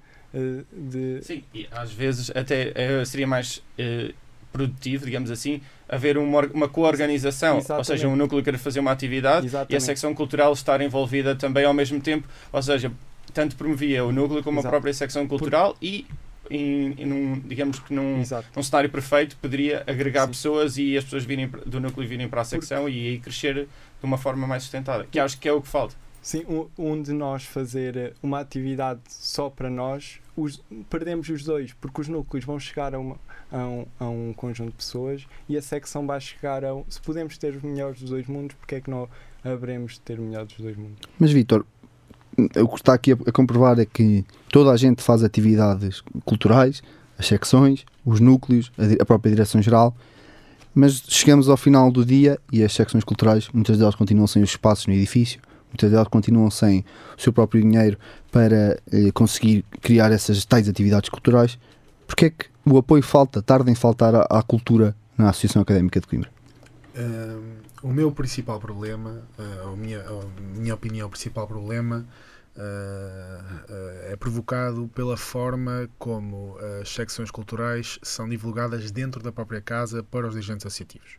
de. Sim, e às vezes até seria mais produtivo, digamos assim, haver uma, uma co-organização, ou Exatamente. seja, um núcleo querer fazer uma atividade e a Exatamente. secção cultural estar envolvida também ao mesmo tempo, ou seja, tanto promovia o núcleo como Exato. a própria secção cultural e, em, em num, digamos que num, num cenário perfeito poderia agregar Sim. pessoas e as pessoas virem do núcleo virem para a secção e aí crescer de uma forma mais sustentada, que acho que é o que falta. Sim, um, um de nós fazer uma atividade só para nós, os- perdemos os dois, porque os núcleos vão chegar a, uma- a um, a um conjunto de pessoas e a secção vai chegar a. um- Se podemos ter os melhores dos dois mundos, porque é que não haveremos de ter o melhor dos dois mundos? Mas, Vitor, o que está aqui a, a comprovar é que toda a gente faz atividades culturais, as secções, os núcleos, a, a própria direção-geral, mas chegamos ao final do dia e as secções culturais, muitas delas continuam sem os espaços no edifício, muitas delas continuam sem o seu próprio dinheiro para eh, conseguir criar essas tais atividades culturais. Porque é que o apoio falta, tarda em faltar à, à cultura na Associação Académica de Coimbra? Hum, o meu principal problema, uh, a, minha, a minha opinião, o principal problema uh, é provocado pela forma como as secções culturais são divulgadas dentro da própria casa para os dirigentes associativos.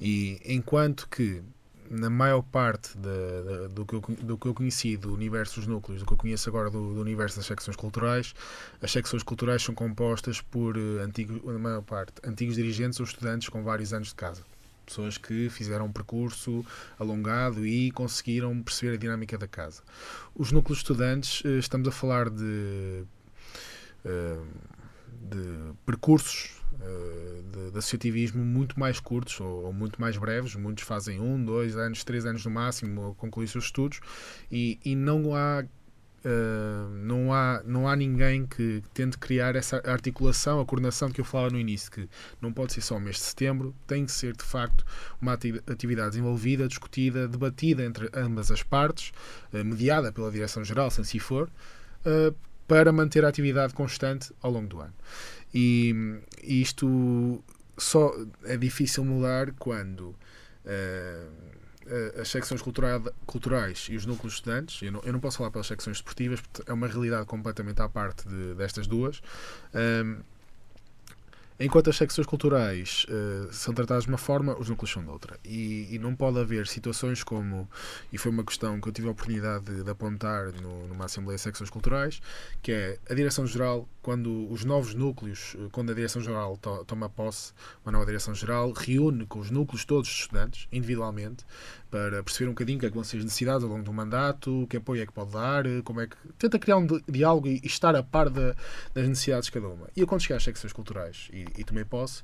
E enquanto que na maior parte de, de, do, que eu, do que eu conheci do universo dos núcleos, do que eu conheço agora do, do universo das secções culturais, as secções culturais são compostas por antigos, na maior parte, antigos dirigentes ou estudantes com vários anos de casa. Pessoas que fizeram um percurso alongado e conseguiram perceber a dinâmica da casa. Os núcleos estudantes, uh, estamos a falar de, uh, de percursos de, de, associativismo muito mais curtos ou, ou, muito mais breves. Muitos fazem um, dois anos, três anos no máximo a concluir seus estudos e, e não há. Não, há, não há ninguém que tente criar essa articulação, a coordenação que eu falava no início, que não pode ser só o mês de setembro, tem que ser de facto uma atividade desenvolvida, discutida, debatida entre ambas as partes, uh, mediada pela Direção-Geral, se assim for, uh, para manter a atividade constante ao longo do ano. E isto só é difícil mudar quando uh, as secções culturais e os núcleos estudantes, eu não, eu não, posso falar pelas secções esportivas, porque é uma realidade completamente à parte de, destas duas. Um, enquanto as secções culturais uh, são tratadas de uma forma, os núcleos são de outra. E, e, não pode haver situações como, e foi uma questão que eu tive a oportunidade de, de apontar no, numa Assembleia de Secções Culturais, que é a Direção-Geral, quando os novos núcleos, quando a Direção-Geral to, toma posse, uma nova Direção-Geral, reúne com os núcleos todos os estudantes, individualmente, para perceber um bocadinho o que é que vão ser as necessidades ao longo do mandato, que apoio é que pode dar, como é que. Tenta criar um diálogo e, estar a par da, das necessidades de cada uma. E eu, quando cheguei às secções culturais e, e tomei posse,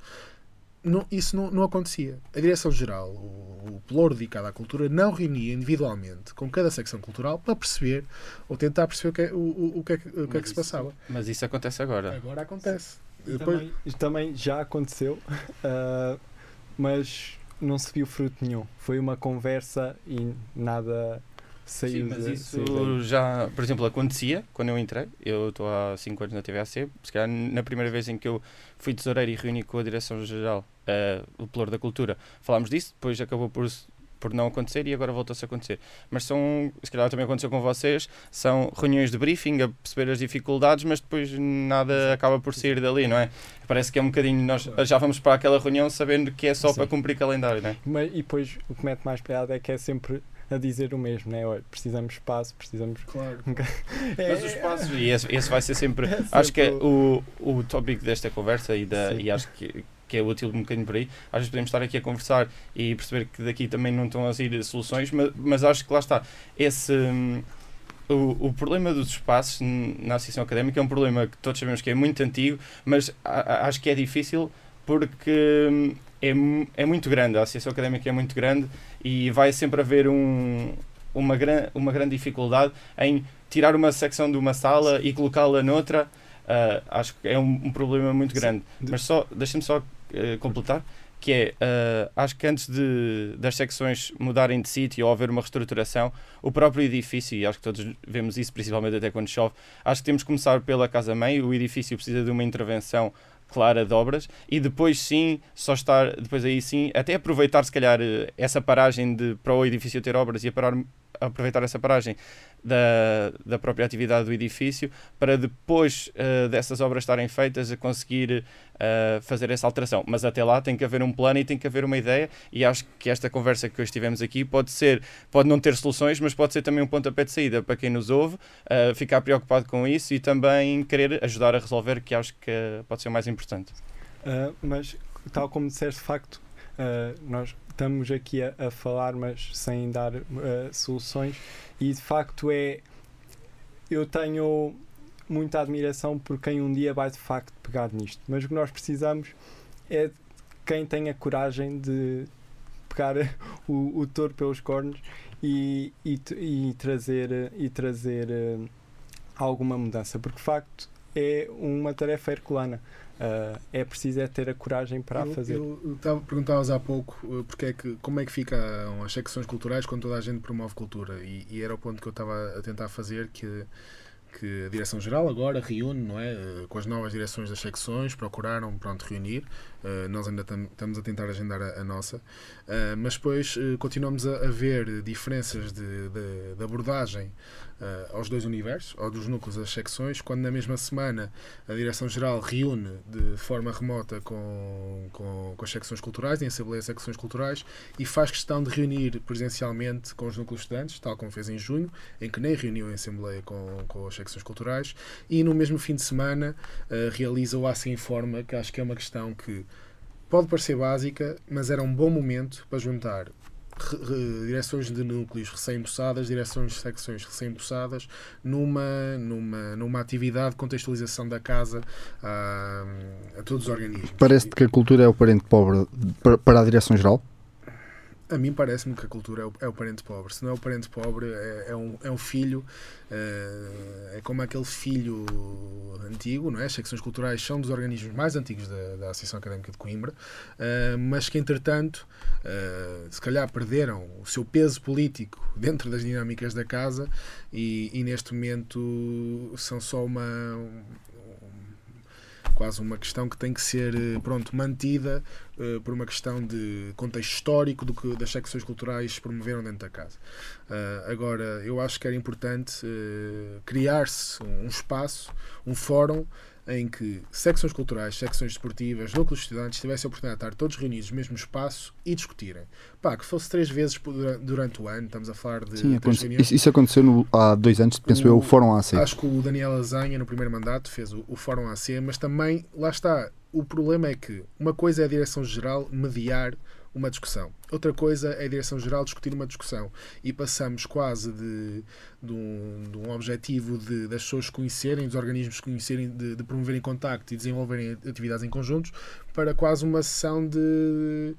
não, isso não, não acontecia. A Direção-Geral, o, o pelouro dedicado à cultura, não reunia individualmente com cada secção cultural para perceber ou tentar perceber o que é, o, o, o que, é, o que, é que se passava. Mas isso acontece agora. Agora acontece. E Depois... também, também já aconteceu, uh, mas não se viu fruto nenhum. Foi uma conversa e nada saiu. Sim, mas isso já, por exemplo, acontecia quando eu entrei. Eu estou há 5 anos na TVAC. Se calhar na primeira vez em que eu fui tesoureiro e reuni com a Direção-Geral, uh, o Pelour da Cultura, falámos disso, depois acabou por por não acontecer e agora voltou-se a acontecer. Mas são, se calhar também aconteceu com vocês, são reuniões de briefing a perceber as dificuldades, mas depois nada acaba por sair dali, não é? Parece que é um bocadinho, nós já vamos para aquela reunião sabendo que é só Sim. para cumprir calendário, não é? Mas, e depois o que mete mais piada é que é sempre a dizer o mesmo, né? Olha, precisamos de espaço, precisamos. Claro. é, Mas o espaço, e esse, esse vai ser sempre. É acho que é o, o tópico desta conversa e, da, e acho que, que é útil um bocadinho por aí. Às vezes podemos estar aqui a conversar e perceber que daqui também não estão a sair soluções, mas, mas acho que lá está. Esse. Um, o, o problema dos espaços na associação académica é um problema que todos sabemos que é muito antigo, mas a, a, acho que é difícil porque é, é muito grande, a associação académica é muito grande e vai sempre haver um, uma, gran, uma grande dificuldade em tirar uma secção de uma sala e colocá-la noutra. Uh, acho que é um, um problema muito grande. Sim. Mas só, deixa-me só uh, completar, que é, uh, acho que antes de, das secções mudarem de sítio ou haver uma reestruturação, o próprio edifício, e acho que todos vemos isso, principalmente até quando chove, acho que temos que começar pela casa-mãe, o edifício precisa de uma intervenção clara de obras e depois sim, só estar, depois aí sim, até aproveitar se calhar essa paragem de, para o edifício ter obras e parar, aproveitar essa paragem da, da própria atividade do edifício para depois uh, dessas obras estarem feitas a conseguir uh, fazer essa alteração. Mas até lá tem que haver um plano e tem que haver uma ideia e acho que esta conversa que hoje tivemos aqui pode ser, pode não ter soluções, mas pode ser também um pontapé de saída para quem nos ouve, uh, ficar preocupado com isso e também querer ajudar a resolver, que acho que pode ser o mais importante. mas, tal como disseste, de facto, nós estamos aqui a, a, falar, mas sem dar uh, soluções, e de facto é. Eu tenho muita admiração por quem um dia vai de facto pegar nisto, mas o que nós precisamos é de quem tenha coragem de pegar o, o touro pelos cornos e, e, e trazer, e trazer uh, alguma mudança, porque de facto é uma tarefa herculana. Uh, é preciso é ter a coragem para eu, a fazer. Eu, eu perguntavas há pouco uh, porque é que, como é que ficam as secções culturais quando toda a gente promove cultura e, e era o ponto que eu estava a tentar fazer que que a Direção-Geral agora reúne, não é? Eh, com as novas direções das secções, procuraram pronto, reunir. Uh, nós ainda estamos a tentar agendar a, a nossa. Uh, mas depois uh, continuamos a, a, ver diferenças de, de, de abordagem aos dois universos, ou dos núcleos das secções, quando na mesma semana a Direção-Geral reúne de forma remota com, com, com as secções culturais, em Assembleia de Secções Culturais, e faz questão de reunir presencialmente com os núcleos estudantes, tal como fez em junho, em que nem reuniu em Assembleia com, com as secções culturais, e no mesmo fim de semana realiza o ACE Informa, que acho que é uma questão que pode parecer básica, mas era um bom momento para juntar direções de núcleos recém-empossadas, direções de secções recém-empossadas, numa, numa, numa atividade de contextualização da casa a, a todos os organismos. Parece-te que a cultura é o parente pobre para a direção-geral? A mim parece-me que a cultura é o, é o, parente pobre. Se não é o parente pobre, é, é um, é um filho, é, é, como aquele filho antigo, não é? As secções culturais são dos organismos mais antigos da, da Associação Académica de Coimbra, uh, mas que entretanto, uh, se calhar perderam o seu peso político dentro das dinâmicas da casa e, e neste momento são só uma quase uma questão que tem que ser eh, pronto, mantida uh, por uma questão de contexto histórico do que das secções culturais promoveram dentro da casa. Uh, agora, eu acho que era importante criar-se um espaço, um fórum em que secções culturais, secções desportivas, núcleos de estudantes tivessem a oportunidade de estar todos reunidos no mesmo espaço e discutirem. Pá, que fosse três vezes durante o ano, estamos a falar de. Sim, isso, isso, aconteceu no, há dois anos, penso o, eu, o Fórum AC. Acho que o Daniel Azanha, no primeiro mandato, fez o, o Fórum AC, mas também, lá está, o problema é que uma coisa é a direção-geral mediar uma discussão. Outra coisa é a Direção-Geral discutir uma discussão. E passamos quase de, de, um, de um objetivo de, das pessoas conhecerem, dos organismos conhecerem, de, de promoverem contacto e desenvolverem atividades em conjuntos, para quase uma sessão de,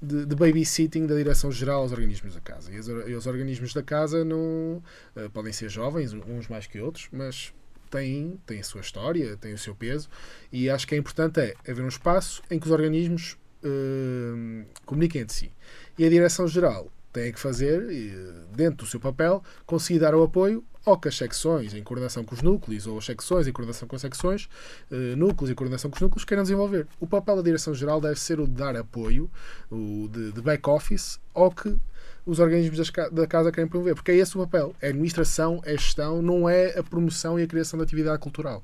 de, de babysitting da Direção-Geral aos organismos da casa. E os, e os organismos da casa não uh, podem ser jovens, uns mais que outros, mas têm, têm a sua história, têm o seu peso, e acho que é importante é haver um espaço em que os organismos uh, comuniquem entre si. E a Direção-Geral tem que fazer, dentro do seu papel, conseguir dar o apoio ou que as secções, em coordenação com os núcleos, ou as secções em coordenação com as secções, uh, núcleos em coordenação com os núcleos, queiram desenvolver. O papel da Direção-Geral deve ser o de dar apoio, o de, de back-office, ao que os organismos da casa querem promover, porque é esse o papel. É a administração, é a gestão, não é a promoção e a criação da atividade cultural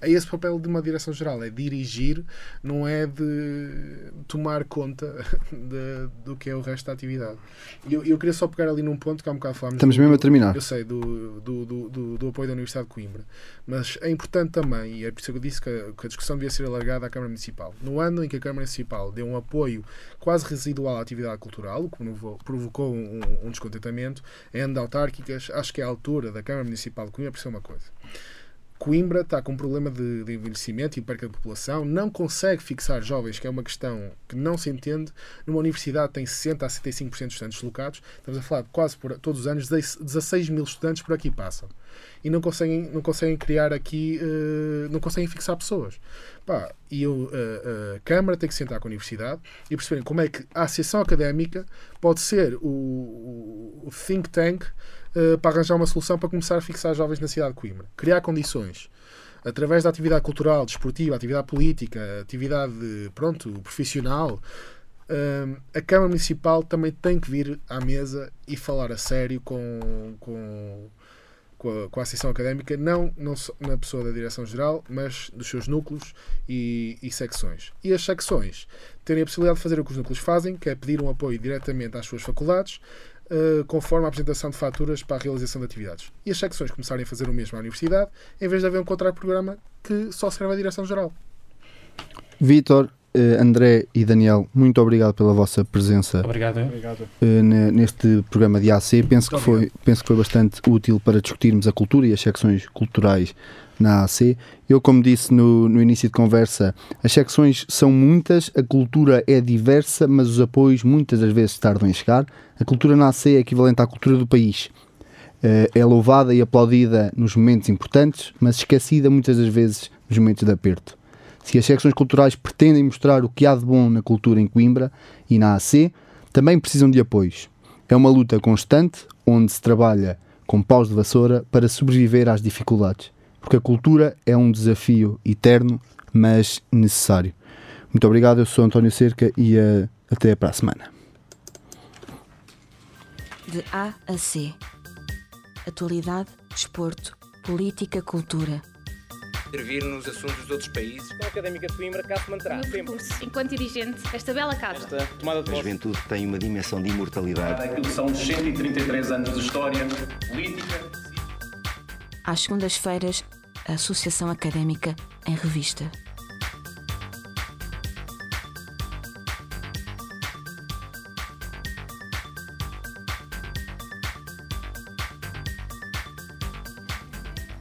é esse o papel de uma direção-geral, é dirigir, não é de tomar conta de, do que é o resto da atividade. E eu, eu queria só pegar ali num ponto que há um bocado falámos. Estamos do, mesmo a terminar. Eu sei, do, do, do, do, apoio da Universidade de Coimbra. Mas é importante também, e é por isso que eu disse que a, que a discussão devia ser alargada à Câmara Municipal. No ano em que a Câmara Municipal deu um apoio quase residual à atividade cultural, o que provocou um, um descontentamento, em autárquicas, acho que é a altura da Câmara Municipal de Coimbra perceber uma coisa Coimbra está com um problema de, de, envelhecimento e perca de população, não consegue fixar jovens, que é uma questão que não se entende. Numa universidade tem 60 a 75% de estudantes deslocados, estamos a falar de quase por, todos os anos 16 mil estudantes por aqui passam. E não conseguem, não conseguem criar aqui, uh, não conseguem fixar pessoas. Pá, e eu, uh, uh, a Câmara tem que sentar com a universidade e perceberem como é que a associação académica pode ser o, o, think tank eh, para arranjar uma solução para começar a fixar jovens na cidade de Coimbra. Criar condições através da atividade cultural, desportiva, atividade política, atividade pronto, profissional, uh, a Câmara Municipal também tem que vir à mesa e falar a sério com, com, com, a, com a Académica, não, não na pessoa da Direção-Geral, mas dos seus núcleos e, e, secções. E as secções terem a possibilidade de fazer o que os núcleos fazem, que é pedir um apoio diretamente às suas faculdades, uh, conforme a apresentação de faturas para a realização de atividades. E as secções começarem a fazer o mesmo à universidade, em vez de haver um contrato-programa que só serve à direção-geral. Vítor, eh, André e Daniel, muito obrigado pela vossa presença Obrigado. ne- neste programa de AC. Penso que, foi, penso que foi bastante útil para discutirmos a cultura e as secções culturais na AC. Eu, como disse no, no início de conversa, as secções são muitas, a cultura é diversa, mas os apoios muitas das vezes tardam em chegar. A cultura na AC é equivalente à cultura do país. Eh, é louvada e aplaudida nos momentos importantes, mas esquecida muitas das vezes nos momentos de aperto. Se as secções culturais pretendem mostrar o que há de bom na cultura em Coimbra e na AC, também precisam de apoios. É uma luta constante onde se trabalha com paus de vassoura para sobreviver às dificuldades, porque a cultura é um desafio eterno, mas necessário. Muito obrigado, eu sou António Cerca e eh, até para a semana. De A a C. Atualidade, desporto, política, cultura. Intervir nos assuntos de outros países. A Académica de Coimbra cá se manterá sempre. percurso, enquanto dirigente desta bela casa. Esta tomada de A juventude tem uma dimensão de imortalidade. Aquilo que são 133 anos de história política. Às segundas-feiras, a Associação Académica em Revista.